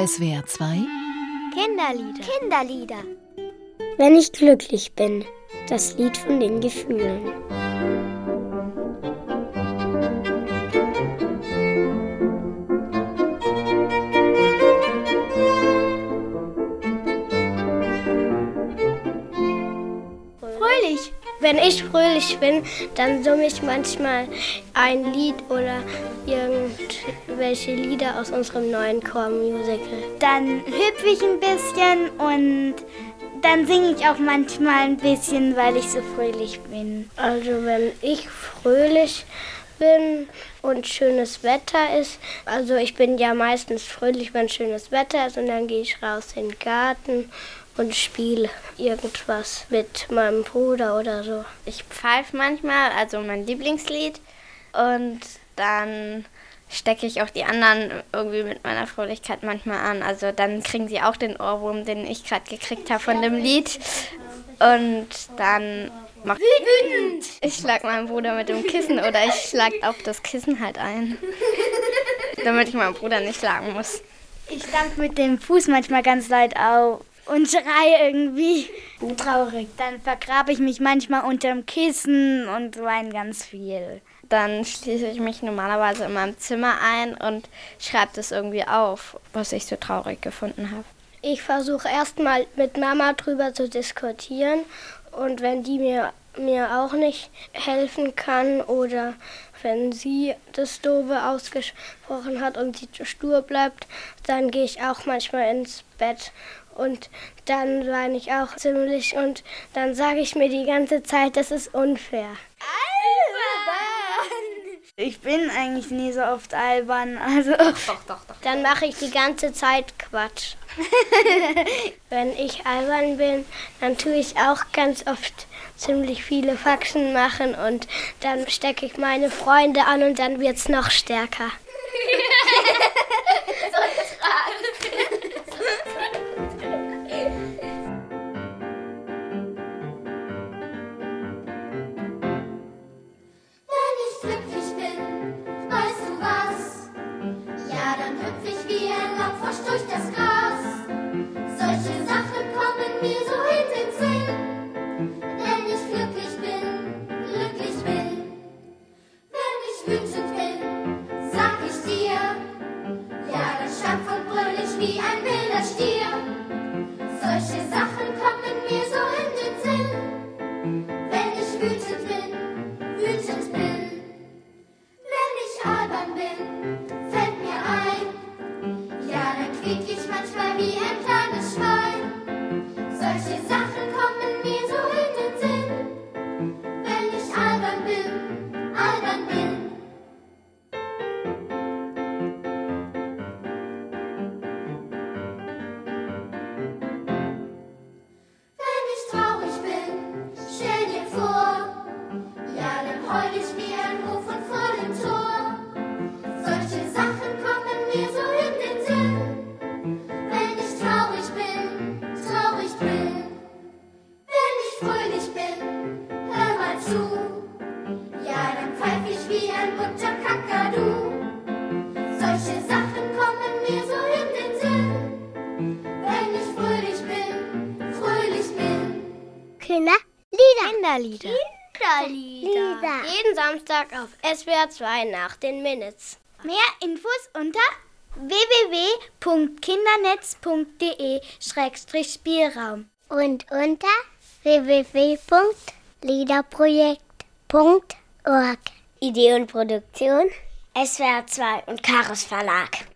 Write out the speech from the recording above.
SWR 2 Kinderlieder. Kinderlieder. Wenn ich glücklich bin, das Lied von den Gefühlen. Wenn ich fröhlich bin, dann summe ich manchmal ein Lied oder irgendwelche Lieder aus unserem neuen Chormusical. Dann hüpfe ich ein bisschen und dann singe ich auch manchmal ein bisschen, weil ich so fröhlich bin. Also wenn ich fröhlich bin und schönes Wetter ist, also ich bin ja meistens fröhlich, wenn schönes Wetter ist und dann gehe ich raus in den Garten und spiele irgendwas mit meinem Bruder oder so. Ich pfeife manchmal, also mein Lieblingslied. Und dann stecke ich auch die anderen irgendwie mit meiner Fröhlichkeit manchmal an. Also dann kriegen sie auch den Ohrwurm, den ich gerade gekriegt habe von dem Lied. Und dann mache Wütend! ich schlag meinen Bruder mit dem Kissen oder ich schlag auf das Kissen halt ein. Damit ich meinen Bruder nicht schlagen muss. Ich stampfe mit dem Fuß manchmal ganz laut auf und schreie irgendwie. Traurig. Dann vergrabe ich mich manchmal unterm Kissen und weine ganz viel. Dann schließe ich mich normalerweise in meinem Zimmer ein und schreibe das irgendwie auf, was ich so traurig gefunden habe. Ich versuche erstmal mit Mama drüber zu diskutieren und wenn die mir, mir auch nicht helfen kann oder wenn sie das Dobe ausgesprochen hat und sie stur bleibt, dann gehe ich auch manchmal ins Bett und dann weine ich auch ziemlich und dann sage ich mir die ganze Zeit, das ist unfair. Ich bin eigentlich nie so oft albern, also Dann mache ich die ganze Zeit Quatsch. Wenn ich albern bin, dann tue ich auch ganz oft ziemlich viele Faxen machen und dann stecke ich meine Freunde an und dann wird es noch stärker. fröhlich bin, hör mal zu. Ja, dann pfeif ich wie ein bunter Kakadu. Solche Sachen kommen mir so in den Sinn. Wenn ich fröhlich bin, fröhlich bin. Kinderlieder. Kinderlieder. Kinderlieder. Jeden Samstag auf SWR 2 nach den Minutes. Mehr Infos unter www.kindernetz.de-spielraum. Und unter www.liederprojekt.org. Idee und Produktion SWR 2 und Chaos Verlag.